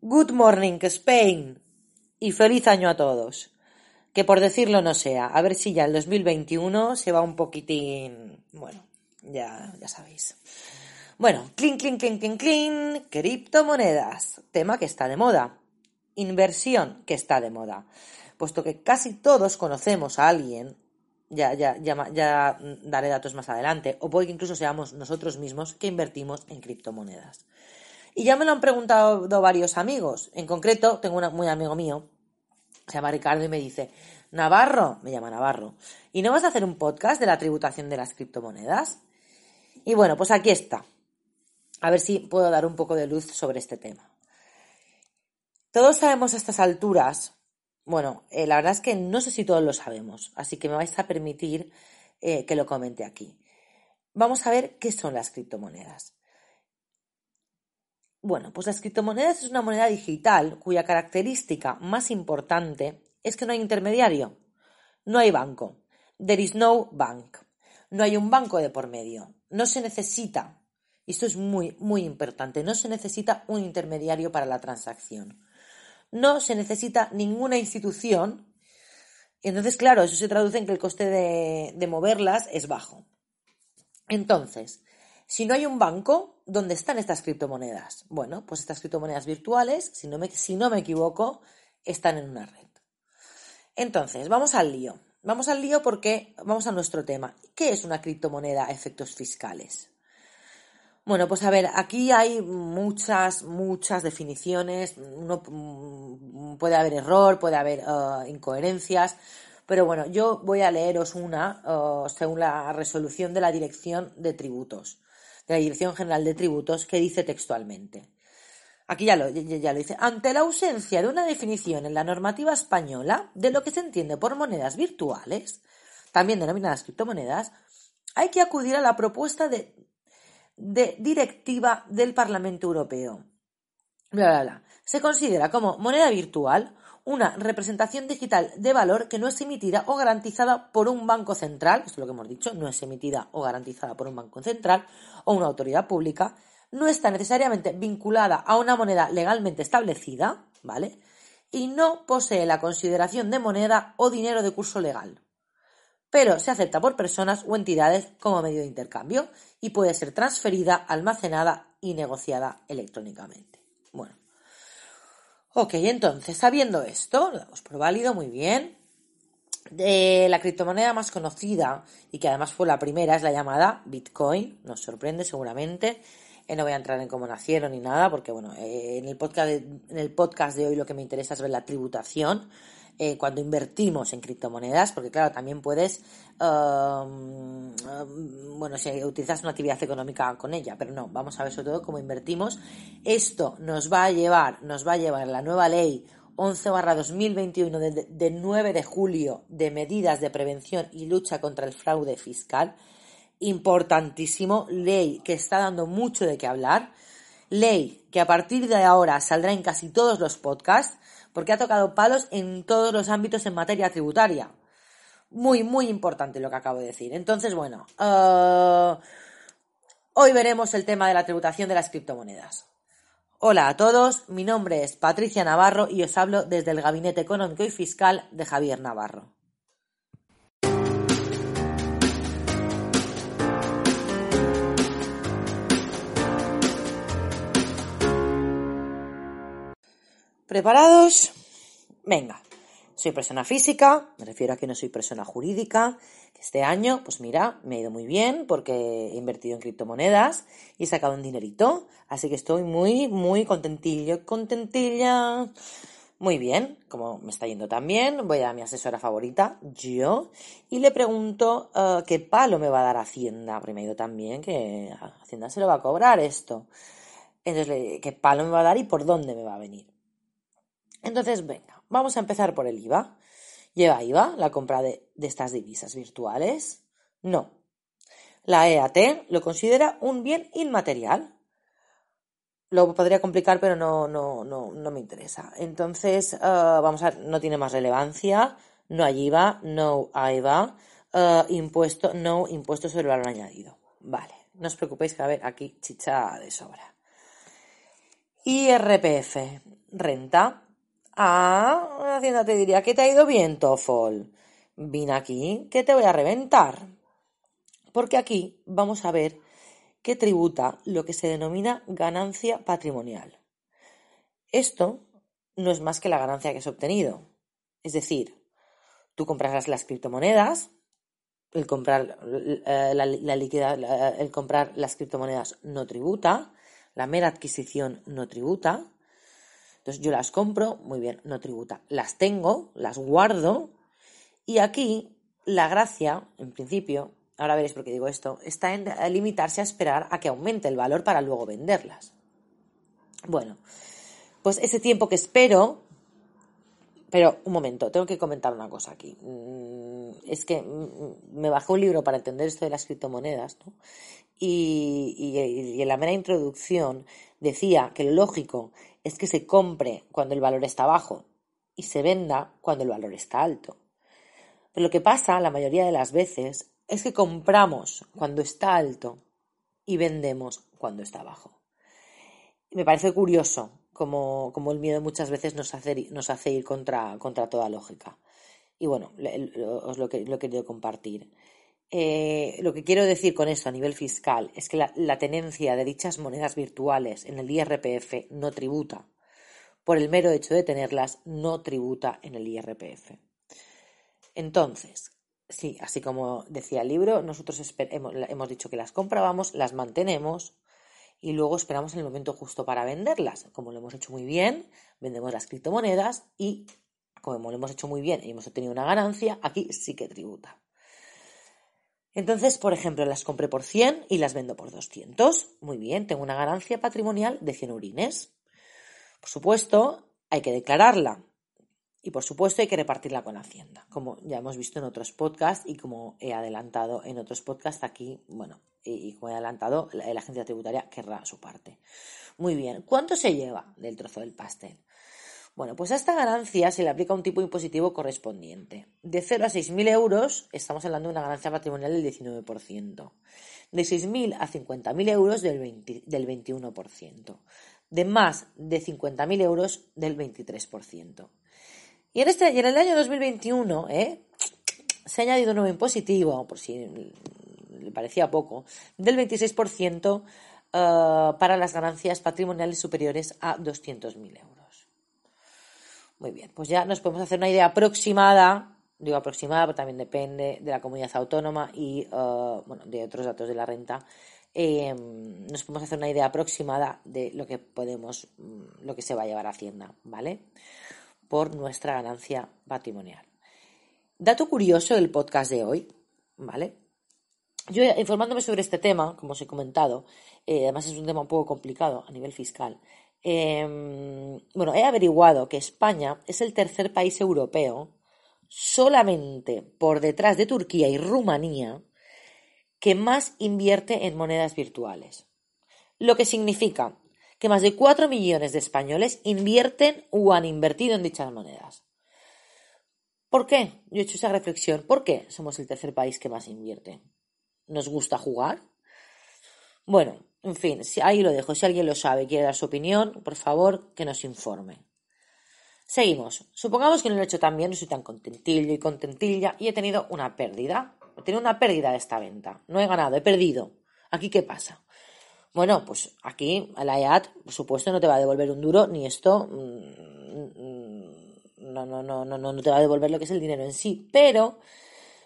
Good morning, Spain. Y feliz año a todos. Que por decirlo no sea. A ver si ya el 2021 se va un poquitín. Bueno, ya, ya sabéis. Bueno, clean, clean, clean, clean, clean. Criptomonedas. Tema que está de moda. Inversión que está de moda. Puesto que casi todos conocemos a alguien ya, ya, ya, ya daré datos más adelante, o puede que incluso seamos nosotros mismos que invertimos en criptomonedas. Y ya me lo han preguntado varios amigos. En concreto, tengo un muy amigo mío, se llama Ricardo, y me dice, Navarro, me llama Navarro, ¿y no vas a hacer un podcast de la tributación de las criptomonedas? Y bueno, pues aquí está. A ver si puedo dar un poco de luz sobre este tema. Todos sabemos a estas alturas bueno, eh, la verdad es que no sé si todos lo sabemos, así que me vais a permitir eh, que lo comente aquí. Vamos a ver qué son las criptomonedas. Bueno, pues las criptomonedas es una moneda digital cuya característica más importante es que no hay intermediario, no hay banco. There is no bank. No hay un banco de por medio. No se necesita, esto es muy, muy importante, no se necesita un intermediario para la transacción no se necesita ninguna institución. Entonces, claro, eso se traduce en que el coste de, moverlas es bajo. Entonces, si no hay un banco, ¿dónde están estas criptomonedas? Bueno, pues estas criptomonedas virtuales, si no me, si no me equivoco, están en una red. Entonces, vamos al lío. Vamos al lío porque vamos a nuestro tema. ¿Qué es una criptomoneda a efectos fiscales? Bueno, pues a ver, aquí hay muchas, muchas definiciones, mm, puede haber error, puede haber eh, incoherencias, pero bueno, yo voy a leeros una eh, según la resolución de la Dirección de Tributos, de la Dirección General de Tributos, que dice textualmente. Aquí ya lo, dice. Ante la ausencia de una definición en la normativa española de lo que se entiende por monedas virtuales, también denominadas criptomonedas, hay que acudir a la propuesta de de directiva del Parlamento Europeo. Se considera como moneda virtual una representación digital de valor que no es emitida o garantizada por un banco central, esto es lo que hemos dicho, no es emitida o garantizada por un banco central o una autoridad pública, no está necesariamente vinculada a una moneda legalmente establecida, ¿vale? Y no posee la consideración de moneda o dinero de curso legal pero se acepta por personas o entidades como medio de intercambio y puede ser transferida, almacenada y negociada electrónicamente. Bueno, ok, entonces, sabiendo esto, lo damos por válido, muy bien. La criptomoneda más conocida y que además fue la primera es la llamada Bitcoin, nos sorprende seguramente. Eh, no voy a entrar en cómo nacieron ni nada, porque bueno, eh, en el podcast de hoy lo que me interesa es ver la tributación eh, cuando invertimos en criptomonedas, porque claro, también puedes, um, um, bueno, si utilizas una actividad económica con ella, pero no, vamos a ver sobre todo cómo invertimos. Esto nos va a llevar, nos va a llevar la nueva ley 11 barra 2021 de, de 9 de julio de medidas de prevención y lucha contra el fraude fiscal. Importantísimo, ley que está dando mucho de qué hablar, ley que a partir de ahora saldrá en casi todos los podcasts, porque ha tocado palos en todos los ámbitos en materia tributaria. Muy, muy importante lo que acabo de decir. Entonces, bueno, eh, hoy veremos el tema de la tributación de las criptomonedas. Hola a todos, mi nombre es Patricia Navarro y os hablo desde el Gabinete Económico y Fiscal de Javier Navarro. ¿Preparados? Venga. Soy persona física, me refiero a que no soy persona jurídica. Este año, pues mira, me ha ido muy bien porque he invertido en criptomonedas y he sacado un dinerito. Así que estoy muy, muy contentillo, contentilla. Muy bien, como me está yendo tan bien, voy a mi asesora favorita, yo, y le pregunto uh, qué palo me va a dar Hacienda, porque me ha ido tan bien que Hacienda se lo va a cobrar esto. Entonces, ¿qué palo me va a dar y por dónde me va a venir? Entonces, venga, vamos a empezar por el IVA. ¿Lleva IVA la compra de, estas divisas virtuales? No. La EAT lo considera un bien inmaterial. Lo podría complicar, pero no, no, no, no me interesa. Entonces, eh, vamos a ver, no tiene más relevancia. No hay IVA, no hay IVA. Eh, impuesto, no impuesto sobre el valor añadido. Vale, no os preocupéis que a ver aquí chicha de sobra. IRPF. renta. Ah, Hacienda te diría que te ha ido bien, Tofol. Vine aquí, que te voy a reventar. Porque aquí vamos a ver que tributa lo que se denomina ganancia patrimonial. Esto no es más que la ganancia que has obtenido. Es decir, tú comprarás las criptomonedas, el comprar, eh, la, el comprar las criptomonedas no tributa, la mera adquisición no tributa. Entonces yo las compro, muy bien, no tributa. Las tengo, las guardo y aquí la gracia, en principio, ahora veréis por qué digo esto, está en limitarse a esperar a que aumente el valor para luego venderlas. Bueno, pues ese tiempo que espero, pero un momento, tengo que comentar una cosa aquí. Mm, es que mm, me bajé un libro para entender esto de las criptomonedas, ¿no? Y, y, en la mera introducción decía que lo lógico es que se compre cuando el valor está bajo y se venda cuando el valor está alto. Pero lo que pasa la mayoría de las veces es que compramos cuando está alto y vendemos cuando está bajo. me parece curioso como, el miedo muchas veces nos hace, nos hace ir contra, contra toda lógica. Y bueno, os lo he querido compartir. Eh, lo que quiero decir con esto a nivel fiscal es que la, tenencia de dichas monedas virtuales en el IRPF no tributa. Por el mero hecho de tenerlas, no tributa en el IRPF. Entonces, sí, así como decía el libro, nosotros hemos, dicho que las comprábamos, las mantenemos y luego esperamos el momento justo para venderlas. Como lo hemos hecho muy bien, vendemos las criptomonedas y como lo hemos hecho muy bien y hemos obtenido una ganancia, aquí sí que tributa. Entonces, por ejemplo, las compré por 100 y las vendo por 200. Muy bien, tengo una ganancia patrimonial de 100 urines. Por supuesto, hay que declararla. Y por supuesto hay que repartirla con Hacienda, como ya hemos visto en otros podcasts y como he adelantado en otros podcasts aquí, bueno, y, como he adelantado, la, agencia tributaria querrá su parte. Muy bien, ¿cuánto se lleva del trozo del pastel? Bueno, pues a esta ganancia se le aplica un tipo impositivo correspondiente. De 0 a 6.000 euros estamos hablando de una ganancia patrimonial del 19%. De 6.000 a 50.000 euros del, del 21%. De más de 50.000 euros del 23%. Y en, este, y el año 2021 ¿eh? se ha añadido un nuevo impositivo, por si le parecía poco, del 26% eh, para las ganancias patrimoniales superiores a 200.000 euros. Muy bien, pues ya nos podemos hacer una idea aproximada, digo aproximada, pero también depende de la comunidad autónoma y eh, bueno, de otros datos de la renta. Eh, nos podemos hacer una idea aproximada de lo que podemos, mm, lo que se va a llevar a Hacienda, ¿vale? por nuestra ganancia patrimonial. Dato curioso del podcast de hoy, ¿vale? Yo informándome sobre este tema, como os he comentado, eh, además es un tema un poco complicado a nivel fiscal, em, bueno, he averiguado que España es el tercer país europeo, solamente por detrás de Turquía y Rumanía, que más invierte en monedas virtuales. Lo que significa que más de 4 millones de españoles invierten o han invertido en dichas monedas. ¿Por qué? Yo he hecho esa reflexión. ¿Por qué somos el tercer país que más invierte? ¿Nos gusta jugar? Bueno, en fin, ahí lo dejo. Si alguien lo sabe quiere dar su opinión, por favor, que nos informe. Seguimos. Supongamos que no lo he hecho tan bien, no soy tan contentillo y contentilla y he tenido una pérdida. He tenido una pérdida de esta venta. No he ganado, he perdido. ¿Aquí qué pasa? Bueno, pues aquí la EAT, por supuesto, no te va a devolver un duro, ni esto no, no, no, no, no te va a devolver lo que es el dinero en sí. Pero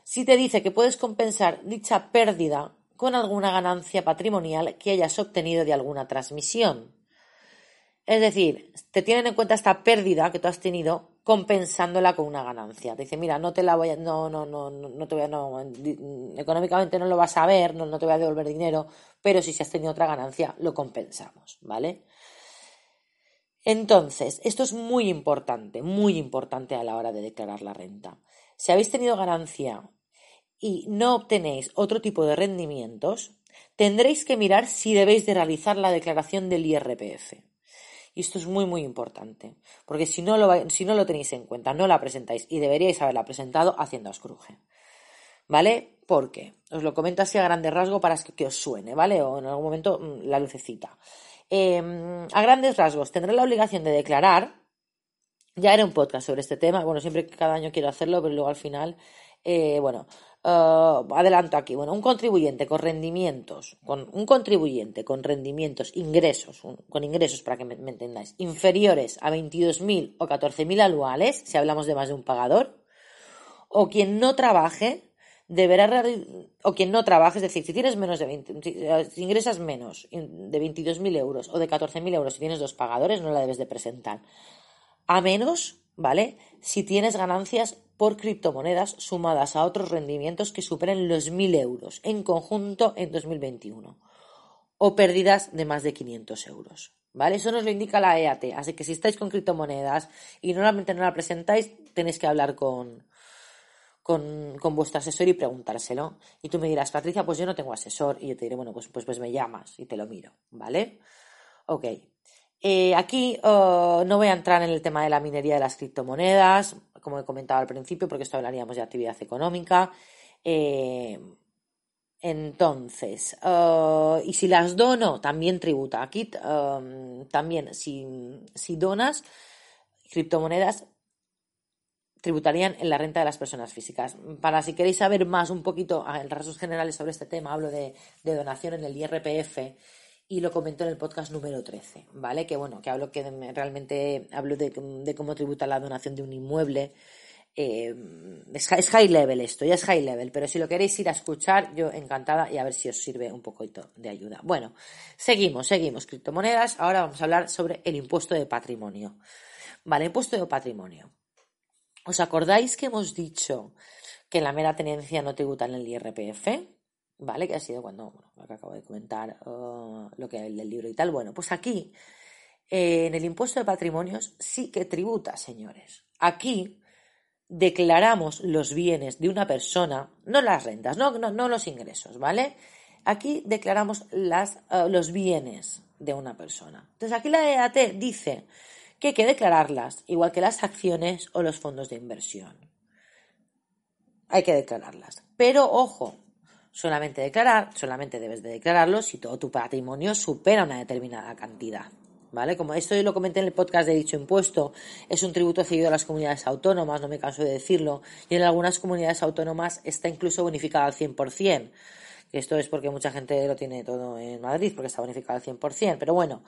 si te dice que puedes compensar dicha pérdida con alguna ganancia patrimonial que hayas obtenido de alguna transmisión. Es decir, te tienen en cuenta esta pérdida que tú has tenido compensándola con una ganancia. Te dice, mira, no te la voy a, no, no, no, no te voy a, económicamente no lo vas a ver, no, no te voy a devolver dinero, pero si has tenido otra ganancia, lo compensamos, ¿vale? Entonces, esto es muy importante, muy importante a la hora de declarar la renta. Si habéis tenido ganancia y no obtenéis otro tipo de rendimientos, tendréis que mirar si debéis de realizar la declaración del IRPF. Y esto es muy, muy importante, porque si no, lo, si no lo tenéis en cuenta, no la presentáis y deberíais haberla presentado, Hacienda cruje. ¿Vale? Porque os lo comento así a grandes rasgos para que os suene, ¿vale? O en algún momento mm, la lucecita. Em, a grandes rasgos, tendré la obligación de declarar Ya era un podcast sobre este tema. Bueno, siempre cada año quiero hacerlo, pero luego al final, eh, bueno, uh, adelanto aquí. Bueno, un contribuyente con rendimientos, con un contribuyente con rendimientos, ingresos, con ingresos para que me, entendáis, inferiores a 22.000 o 14.000 anuales, si hablamos de más de un pagador, o quien no trabaje deberá o quien no trabaje, es decir, si tienes menos de 20, si ingresas menos de 22.000 euros o de 14.000 euros si tienes dos pagadores, no la debes de presentar. A menos, ¿vale? Si tienes ganancias por criptomonedas sumadas a otros rendimientos que superen los 1.000 euros en conjunto en 2021 o pérdidas de más de 500 euros. ¿Vale? Eso nos lo indica la EAT. Así que si estáis con criptomonedas y normalmente no la presentáis, tenéis que hablar con, con, con, vuestro asesor y preguntárselo. Y tú me dirás, Patricia, pues yo no tengo asesor. Y yo te diré, bueno, pues, pues, pues me llamas y te lo miro, ¿vale? Ok. Eh, aquí uh, no voy a entrar en el tema de la minería de las criptomonedas, como he comentado al principio, porque esto hablaríamos de actividad económica. Eh, entonces, uh, y si las dono, también tributa. Aquí um, también, si, donas criptomonedas, tributarían en la renta de las personas físicas. Para si queréis saber más un poquito en rasgos generales sobre este tema, hablo de, donación en el IRPF y lo comento en el podcast número 13, ¿vale? Que bueno, que hablo que realmente hablo de, cómo tributa la donación de un inmueble. Eh, es, es, high level esto, ya es high level, pero si lo queréis ir a escuchar, yo encantada y a ver si os sirve un poquito de ayuda. Bueno, seguimos, seguimos, criptomonedas. Ahora vamos a hablar sobre el impuesto de patrimonio. Vale, impuesto de patrimonio. ¿Os acordáis que hemos dicho que la mera tenencia no tributa en el IRPF? ¿Vale? Que ha sido cuando, bueno, acabo de comentar, uh, lo que el del libro y tal. Bueno, pues aquí, eh, en el impuesto de patrimonios, sí que tributa, señores. Aquí declaramos los bienes de una persona, no las rentas, no, no, no los ingresos, ¿vale? Aquí declaramos las, uh, los bienes de una persona. Entonces aquí la EAT dice que hay que declararlas, igual que las acciones o los fondos de inversión. Hay que declararlas. Pero ojo, solamente declarar, solamente debes de declararlo si todo tu patrimonio supera una determinada cantidad. ¿Vale? Como esto yo lo comenté en el podcast de dicho impuesto, es un tributo cedido a las comunidades autónomas, no me canso de decirlo, y en algunas comunidades autónomas está incluso bonificado al 100%. Esto es porque mucha gente lo tiene todo en Madrid, porque está bonificado al 100%. Pero bueno,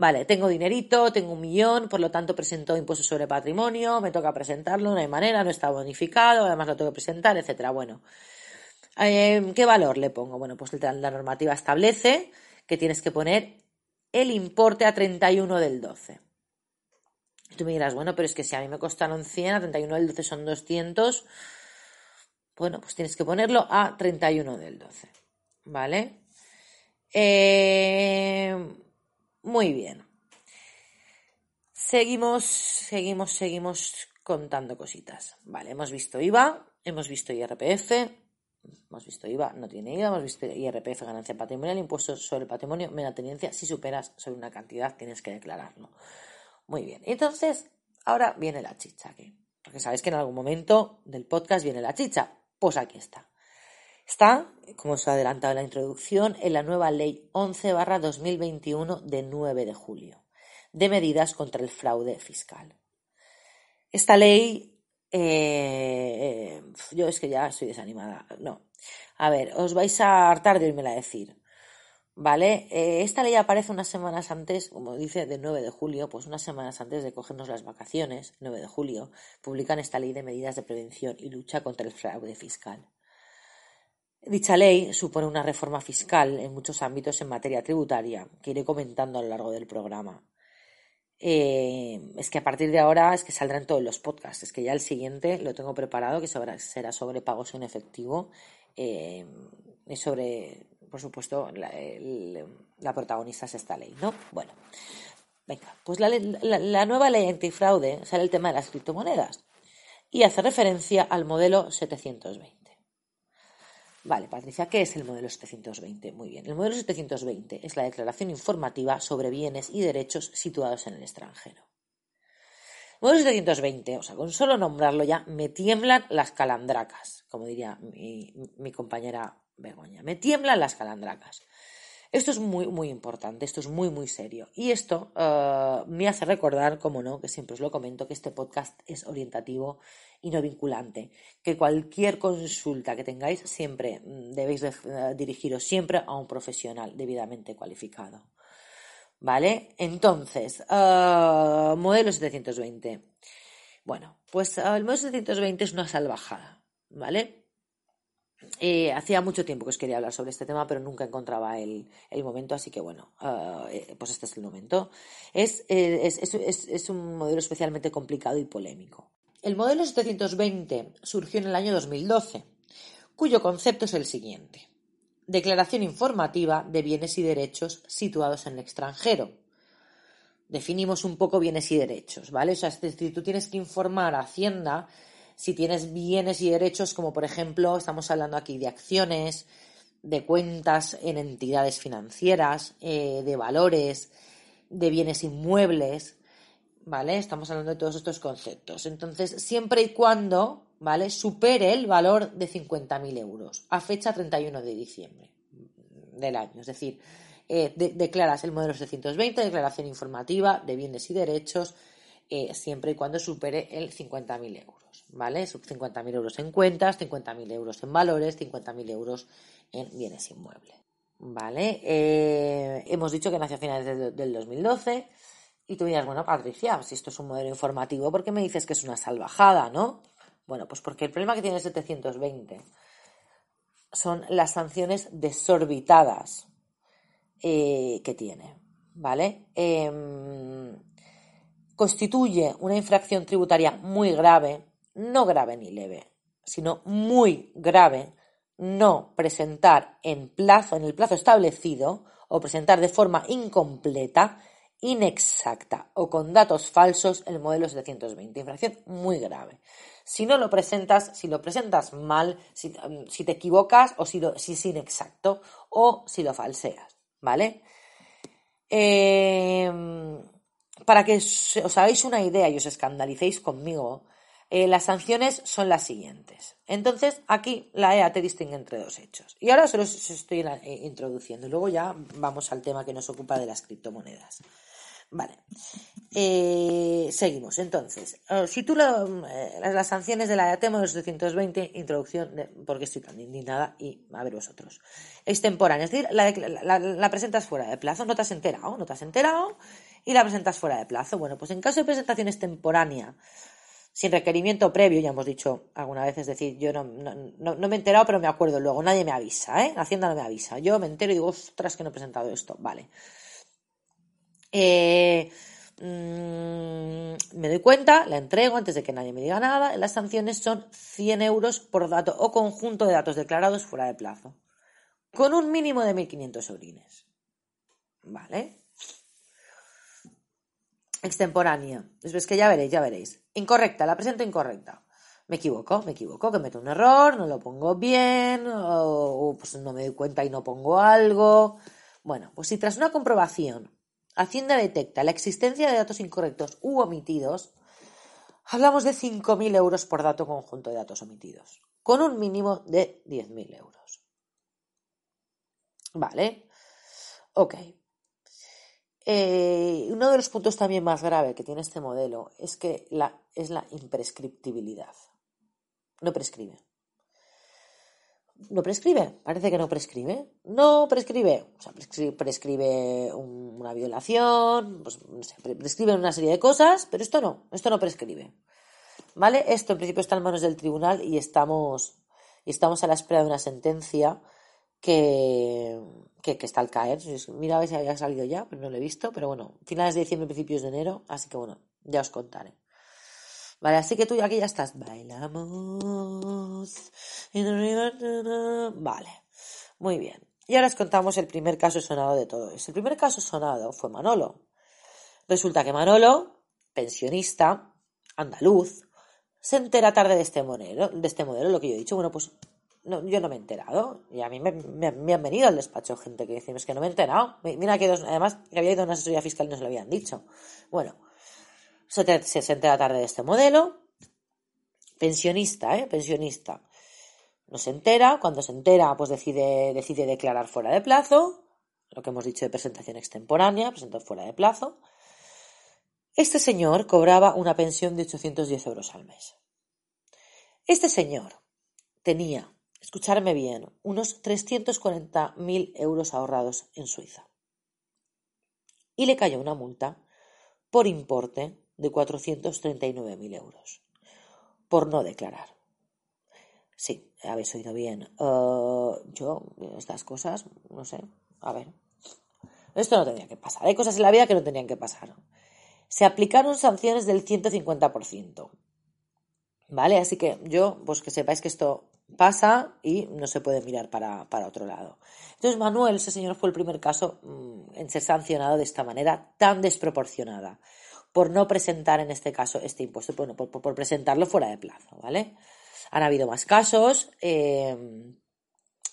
Vale, tengo dinerito, tengo un millón, por lo tanto presento impuestos sobre patrimonio, me toca presentarlo, no hay manera, no está bonificado, además lo tengo que presentar, etcétera. Bueno, eh, ¿qué valor le pongo? Bueno, pues la normativa establece que tienes que poner el importe a 31 del 12. Tú me dirás, bueno, pero es que si a mí me costaron 100, a 31 del 12 son 200, bueno, pues tienes que ponerlo a 31 del 12. ¿Vale? Eh, muy bien. Seguimos, seguimos, seguimos contando cositas. Vale, hemos visto IVA, hemos visto IRPF, hemos visto IVA, no tiene IVA, hemos visto IRPF, ganancia patrimonial, impuesto sobre el patrimonio, mera tenencia. Si superas sobre una cantidad, tienes que declararlo. Muy bien. Entonces, ahora viene la chicha aquí. Porque sabéis que en algún momento del podcast viene la chicha. Pues aquí está. Está, como os he adelantado en la introducción, en la nueva Ley 11 2021 de 9 de julio de medidas contra el fraude fiscal. Esta ley, eh, yo es que ya estoy desanimada. No. A ver, os vais a hartar de a decir. ¿Vale? Eh, esta ley aparece unas semanas antes, como dice, de 9 de julio, pues unas semanas antes de cogernos las vacaciones, 9 de julio, publican esta ley de medidas de prevención y lucha contra el fraude fiscal. Dicha ley supone una reforma fiscal en muchos ámbitos en materia tributaria, que iré comentando a lo largo del programa. Eh, es que a partir de ahora es que saldrán todos los podcasts, es que ya el siguiente lo tengo preparado, que será sobre pagos en efectivo eh, y sobre, por supuesto, la, protagonista es esta ley, ¿no? Bueno, venga, pues la, la nueva ley antifraude sale el tema de las criptomonedas y hace referencia al modelo 720. Vale, Patricia, ¿qué es el modelo 720? Muy bien, el modelo 720 es la declaración informativa sobre bienes y derechos situados en el extranjero. El modelo 720, o sea, con solo nombrarlo ya, me tiemblan las calandracas, como diría mi, mi compañera Begoña, me tiemblan las calandracas. Esto es muy, muy importante, esto es muy, muy serio. Y esto eh, me hace recordar, como no, que siempre os lo comento, que este podcast es orientativo y no vinculante. Que cualquier consulta que tengáis siempre mm, debéis eh, dirigiros siempre a un profesional debidamente cualificado. ¿Vale? Entonces, uh, modelo 720. Bueno, pues el modelo 720 es una salvajada, ¿vale? Eh, hacía mucho tiempo que os quería hablar sobre este tema, pero nunca encontraba el, momento, así que bueno, eh, pues este es el momento. Es, es, un modelo especialmente complicado y polémico. El modelo 720 surgió en el año 2012, cuyo concepto es el siguiente. Declaración informativa de bienes y derechos situados en el extranjero. Definimos un poco bienes y derechos, ¿vale? O sea, es decir, tú tienes que informar a Hacienda si tienes bienes y derechos, como por ejemplo, estamos hablando aquí de acciones, de cuentas en entidades financieras, eh, de valores, de bienes inmuebles, ¿vale? Estamos hablando de todos estos conceptos. Entonces, siempre y cuando, ¿vale? Supere el valor de 50.000 euros a fecha 31 de diciembre del año. Es decir, eh, declaras el modelo 720, declaración informativa de bienes y derechos, eh, siempre y cuando supere el 50.000 euros, ¿vale? 50.000 euros en cuentas, 50.000 euros en valores, 50.000 euros en bienes inmuebles, ¿vale? Eh, hemos dicho que nació a finales del 2012 y tú dirás, bueno, Patricia, si esto es un modelo informativo, ¿por qué me dices que es una salvajada, no? Bueno, pues porque el problema que tiene el 720 son las sanciones desorbitadas eh, que tiene, ¿vale? Em, constituye una infracción tributaria muy grave, no grave ni leve, sino muy grave, no presentar en plazo, en el plazo establecido, o presentar de forma incompleta, inexacta o con datos falsos el modelo 720. Infracción muy grave. Si no lo presentas, si lo presentas mal, si, um, te equivocas o si, si, es inexacto o si lo falseas, ¿vale? Eh, para que os hagáis una idea y os escandalicéis conmigo, eh, las sanciones son las siguientes. Entonces, aquí la EAT distingue entre dos hechos. Y ahora se los estoy eh, introduciendo. Luego ya vamos al tema que nos ocupa de las criptomonedas. Vale. Eh, seguimos. Entonces, si tú las sanciones de la EAT los 220, introducción, porque estoy tan indignada y a ver vosotros. Extemporánea, es decir, la, la, presentas fuera de plazo, no te has enterado, no te has enterado y la presentas fuera de plazo. Bueno, pues en caso de presentación extemporánea, sin requerimiento previo, ya hemos dicho alguna vez, es decir, yo no, me he enterado, pero me acuerdo luego, nadie me avisa, ¿eh? Hacienda no me avisa. Yo me entero y digo, ostras, que no he presentado esto. Vale. Eh, mm, me doy cuenta, la entrego antes de que nadie me diga nada. Las sanciones son 100 euros por dato o conjunto de datos declarados fuera de plazo, con un mínimo de 1.500 sobrines. ¿Vale? Extemporánea. Es que ya veréis, ya veréis. Incorrecta, la presento incorrecta. Me equivoco, me equivoco, que meto un error, no lo pongo bien, o, pues no me doy cuenta y no pongo algo. Bueno, pues si tras una comprobación Hacienda detecta la existencia de datos incorrectos u omitidos, hablamos de 5.000 euros por dato conjunto de datos omitidos, con un mínimo de 10.000 euros. ¿Vale? Ok. Eh, uno de los puntos también más grave que tiene este modelo es que la, es la imprescriptibilidad. No prescribe. No prescribe, parece que no prescribe. No prescribe. O sea, prescribe, una violación, pues, prescribe una serie de cosas, pero esto no, esto no prescribe. ¿Vale? Esto en principio está en manos del tribunal y estamos, y estamos a la espera de una sentencia que, que, está al caer. Mira a ver si había salido ya, pero no lo he visto. Pero bueno, finales de diciembre, principios de enero, así que bueno, ya os contaré. Vale, así que tú aquí ya estás. Bailamos. Vale, muy bien. Y ahora os contamos el primer caso sonado de todo eso. El primer caso sonado fue Manolo. Resulta que Manolo, pensionista, andaluz, se entera tarde de este modelo, de este modelo, lo que yo he dicho. Bueno, pues no, yo no me he enterado. Y a mí me, han venido al despacho gente que dice, es que no me he enterado. Mira que además que había ido a una asesoría fiscal y no se lo habían dicho. Bueno, se, se, entera tarde de este modelo. Pensionista, ¿eh? Pensionista. No se entera. Cuando se entera, pues decide, decide declarar fuera de plazo. lo que hemos dicho de presentación extemporánea, presentó fuera de plazo. Este señor cobraba una pensión de 810 euros al mes. Este señor tenía, escucharme bien, unos 340.000 euros ahorrados en Suiza. Y le cayó una multa por importe de 439.000 euros por no declarar. Sí, habéis oído bien. Eh, yo, estas cosas, no sé, a ver. Esto no tendría que pasar. Hay cosas en la vida que no tenían que pasar. Se aplicaron sanciones del 150%. ¿Vale? Así que yo, pues que sepáis que esto pasa y no se puede mirar para, otro lado. Entonces, Manuel, ese señor, fue el primer caso mm, en ser sancionado de esta manera tan desproporcionada por no presentar en este caso este impuesto, bueno, por, presentarlo fuera de plazo, ¿vale? Han habido más casos, eh,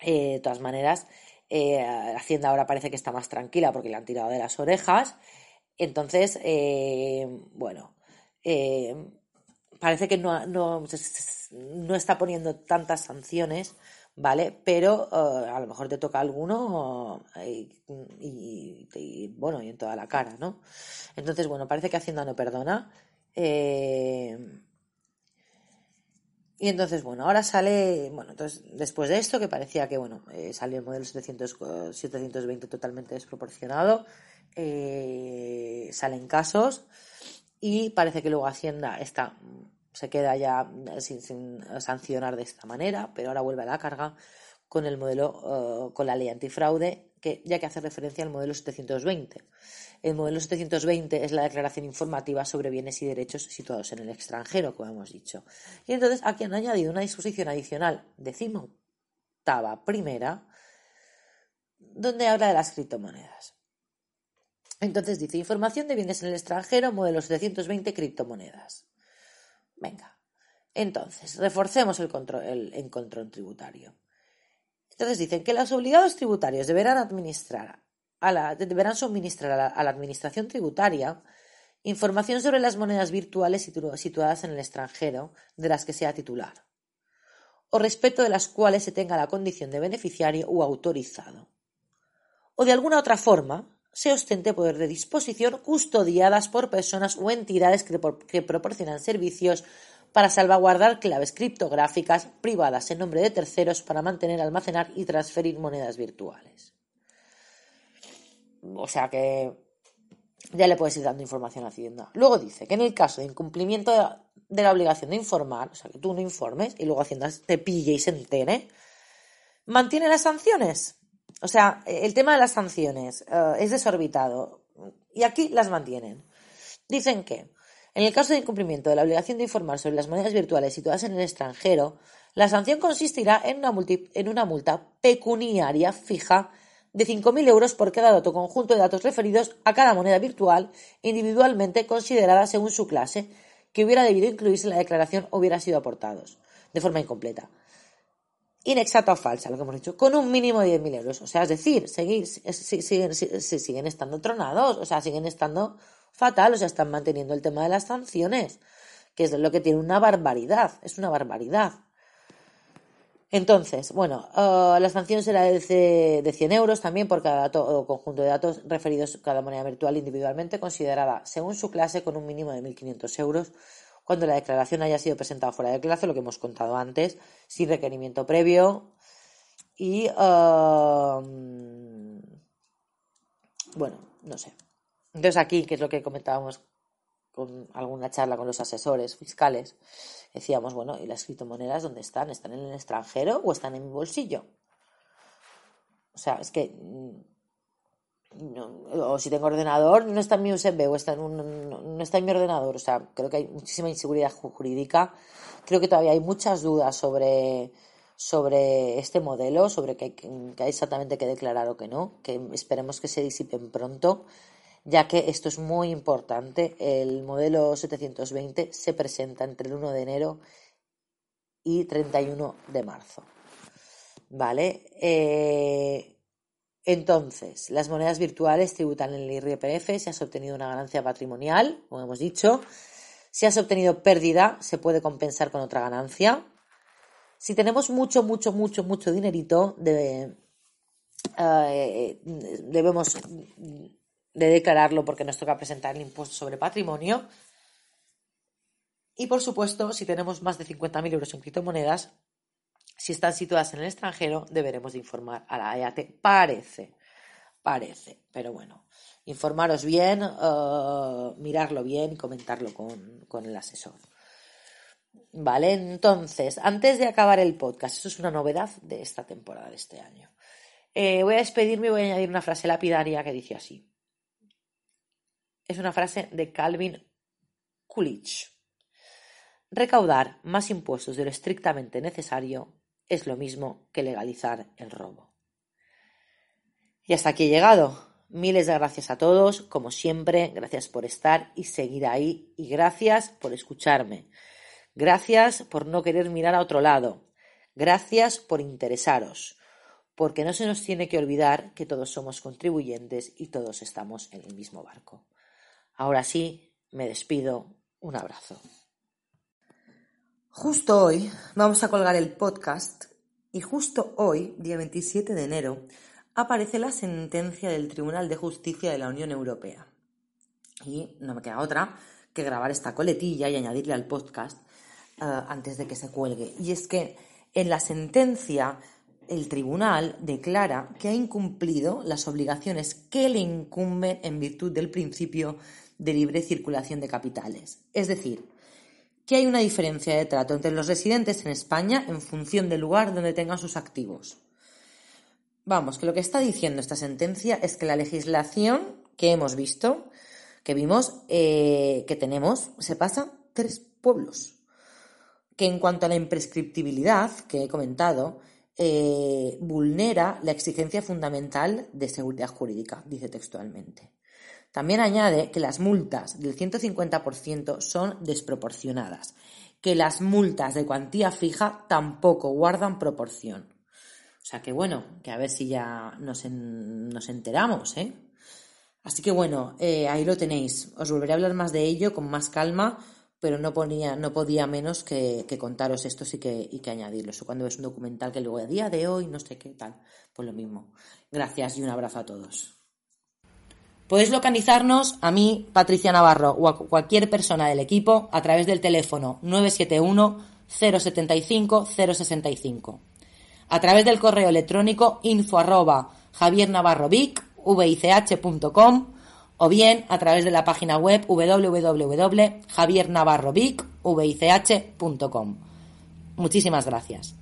eh, de todas maneras, eh, Hacienda ahora parece que está más tranquila porque le han tirado de las orejas, entonces, bueno, parece que no, no, no está poniendo tantas sanciones ¿vale? Pero eh, a lo mejor te toca alguno y, bueno, y en toda la cara, ¿no? Entonces, bueno, parece que Hacienda no perdona. Eh, y entonces, bueno, ahora sale, bueno, entonces, después de esto, que parecía que, bueno, eh, salió el modelo 700, 720 totalmente desproporcionado, salen casos y parece que luego Hacienda está se queda ya eh, sin, sancionar de esta manera, pero ahora vuelve a la carga con el modelo, eh, con la ley antifraude, que ya que hace referencia al modelo 720. El modelo 720 es la declaración informativa sobre bienes y derechos situados en el extranjero, como hemos dicho. Y entonces aquí han añadido una disposición adicional, decimoctava primera, donde habla de las criptomonedas. Entonces dice información de bienes en el extranjero, modelo 720 criptomonedas. Venga. Entonces, reforcemos el control, tributario. Entonces dicen que los obligados tributarios deberán administrar a la, deberán suministrar a la, administración tributaria información sobre las monedas virtuales situadas en el extranjero de las que sea titular, o respecto de las cuales se tenga la condición de beneficiario o autorizado, o de alguna otra forma se ostente poder de disposición custodiadas por personas o entidades que, proporcionan servicios para salvaguardar claves criptográficas privadas en nombre de terceros para mantener, almacenar y transferir monedas virtuales. O sea que ya le puedes ir dando información a Hacienda. Luego dice que en el caso de incumplimiento de la, obligación de informar, o sea, que tú no informes y luego Hacienda te pille y se entere, mantiene las sanciones. O sea, el tema de las sanciones eh, es desorbitado y aquí las mantienen. Dicen que en el caso de incumplimiento de la obligación de informar sobre las monedas virtuales situadas en el extranjero, la sanción consistirá en una, en una multa pecuniaria fija de 5.000 euros por cada dato conjunto de datos referidos a cada moneda virtual individualmente considerada según su clase que hubiera debido incluirse en la declaración o hubiera sido aportados de forma incompleta inexacta o falsa, lo que hemos dicho, con un mínimo de 10.000 euros. O sea, es decir, seguir, siguen, siguen estando tronados, o sea, siguen estando fatal, o sea, están manteniendo el tema de las sanciones, que es lo que tiene una barbaridad, es una barbaridad. Entonces, bueno, uh, la sanción será de, de 100 euros también por cada dato o conjunto de datos referidos a cada moneda virtual individualmente considerada según su clase con un mínimo de 1.500 euros cuando la declaración haya sido presentada fuera de clase, lo que hemos contado antes, sin requerimiento previo y, um, bueno, no sé. Entonces aquí, que es lo que comentábamos con alguna charla con los asesores fiscales, decíamos, bueno, ¿y las criptomonedas dónde están? ¿Están en el extranjero o están en mi bolsillo? O sea, es que o si tengo ordenador, no está en mi USB o está en un, no está en mi ordenador. O sea, creo que hay muchísima inseguridad jurídica. Creo que todavía hay muchas dudas sobre, sobre este modelo, sobre que hay, exactamente que declarar o que no, que esperemos que se disipen pronto, ya que esto es muy importante. El modelo 720 se presenta entre el 1 de enero y 31 de marzo. ¿Vale? Eh, entonces, las monedas virtuales tributan en el IRPF si has obtenido una ganancia patrimonial, como hemos dicho. Si has obtenido pérdida, se puede compensar con otra ganancia. Si tenemos mucho, mucho, mucho, mucho dinerito, eh, debemos de declararlo porque nos toca presentar el impuesto sobre patrimonio. Y por supuesto, si tenemos más de 50.000 euros en criptomonedas, si están situadas en el extranjero, deberemos de informar a la EAT. Parece, parece, pero bueno, informaros bien, uh, mirarlo bien y comentarlo con, con el asesor. Vale, entonces, antes de acabar el podcast, eso es una novedad de esta temporada de este año. Eh, voy a despedirme y voy a añadir una frase lapidaria que dice así. Es una frase de Calvin Coolidge. Recaudar más impuestos de lo estrictamente necesario es lo mismo que legalizar el robo. Y hasta aquí he llegado. Miles de gracias a todos, como siempre, gracias por estar y seguir ahí y gracias por escucharme. Gracias por no querer mirar a otro lado. Gracias por interesaros, porque no se nos tiene que olvidar que todos somos contribuyentes y todos estamos en el mismo barco. Ahora sí, me despido. Un abrazo. Justo hoy vamos a colgar el podcast y justo hoy, día 27 de enero, aparece la sentencia del Tribunal de Justicia de la Unión Europea. Y no me queda otra que grabar esta coletilla y añadirle al podcast eh, antes de que se cuelgue. Y es que en la sentencia el tribunal declara que ha incumplido las obligaciones que le incumben en virtud del principio de libre circulación de capitales. Es decir, que hay una diferencia de trato entre los residentes en España en función del lugar donde tengan sus activos. Vamos, que lo que está diciendo esta sentencia es que la legislación que hemos visto, que vimos, eh, que tenemos, se pasa tres pueblos. Que en cuanto a la imprescriptibilidad que he comentado, eh, vulnera la exigencia fundamental de seguridad jurídica, dice textualmente. También añade que las multas del 150% son desproporcionadas, que las multas de cuantía fija tampoco guardan proporción. O sea que bueno, que a ver si ya nos, enteramos, ¿eh? Así que bueno, eh, ahí lo tenéis. Os volveré a hablar más de ello con más calma, pero no, ponía, no podía menos que, contaros esto y que, añadirlo. Cuando es un documental que luego a día de hoy no sé qué tal, pues lo mismo. Gracias y un abrazo a todos. Podéis localizarnos a mí, Patricia Navarro, o a cualquier persona del equipo a través del teléfono 971 075 065. A través del correo electrónico info arroba javiernavarrovic.com o bien a través de la página web www.javiernavarrovic.com. Muchísimas gracias.